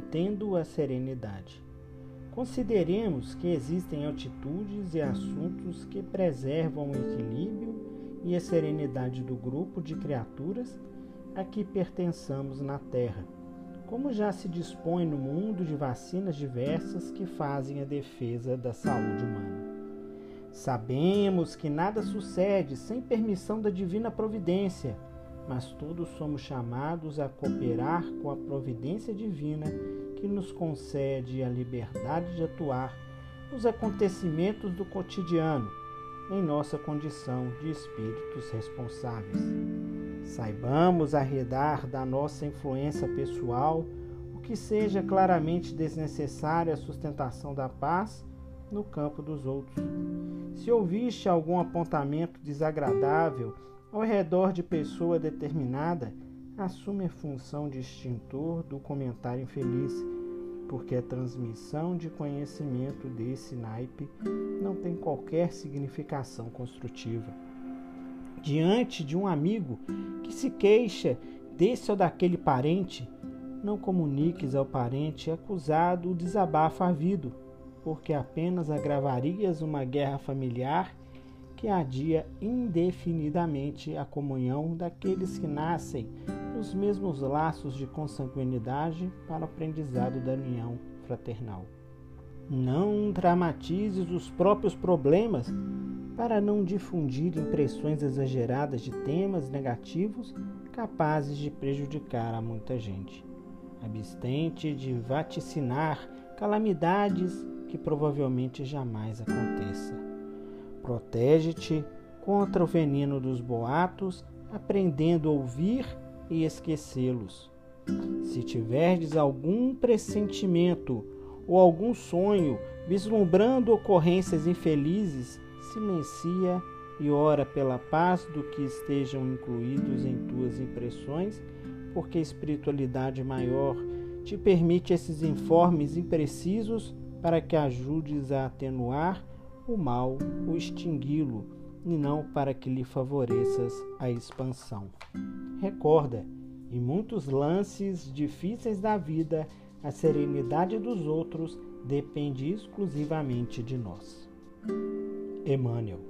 mantendo a serenidade. Consideremos que existem atitudes e assuntos que preservam o equilíbrio e a serenidade do grupo de criaturas a que pertençamos na Terra, como já se dispõe no mundo de vacinas diversas que fazem a defesa da saúde humana. Sabemos que nada sucede sem permissão da divina providência, mas todos somos chamados a cooperar com a providência divina que nos concede a liberdade de atuar nos acontecimentos do cotidiano, em nossa condição de espíritos responsáveis. Saibamos arredar da nossa influência pessoal o que seja claramente desnecessário à sustentação da paz no campo dos outros. Se ouviste algum apontamento desagradável ao redor de pessoa determinada, assume a função de extintor do comentário infeliz, porque a transmissão de conhecimento desse naipe não tem qualquer significação construtiva. Diante de um amigo que se queixa desse ou daquele parente, não comuniques ao parente acusado o desabafo havido, porque apenas agravarias uma guerra familiar que adia indefinidamente a comunhão daqueles que nascem nos mesmos laços de consanguinidade para o aprendizado da união fraternal. Não dramatizes os próprios problemas para não difundir impressões exageradas de temas negativos capazes de prejudicar a muita gente. Abstente de vaticinar calamidades que provavelmente jamais aconteça. Protege-te contra o veneno dos boatos, aprendendo a ouvir e esquecê-los. Se tiverdes algum pressentimento ou algum sonho vislumbrando ocorrências infelizes, silencia e ora pela paz do que estejam incluídos em tuas impressões, porque a espiritualidade maior te permite esses informes imprecisos para que ajudes a atenuar o mal ou extingui-lo, e não para que lhe favoreças a expansão. Recorda, em muitos lances difíceis da vida, a serenidade dos outros depende exclusivamente de nós. Emmanuel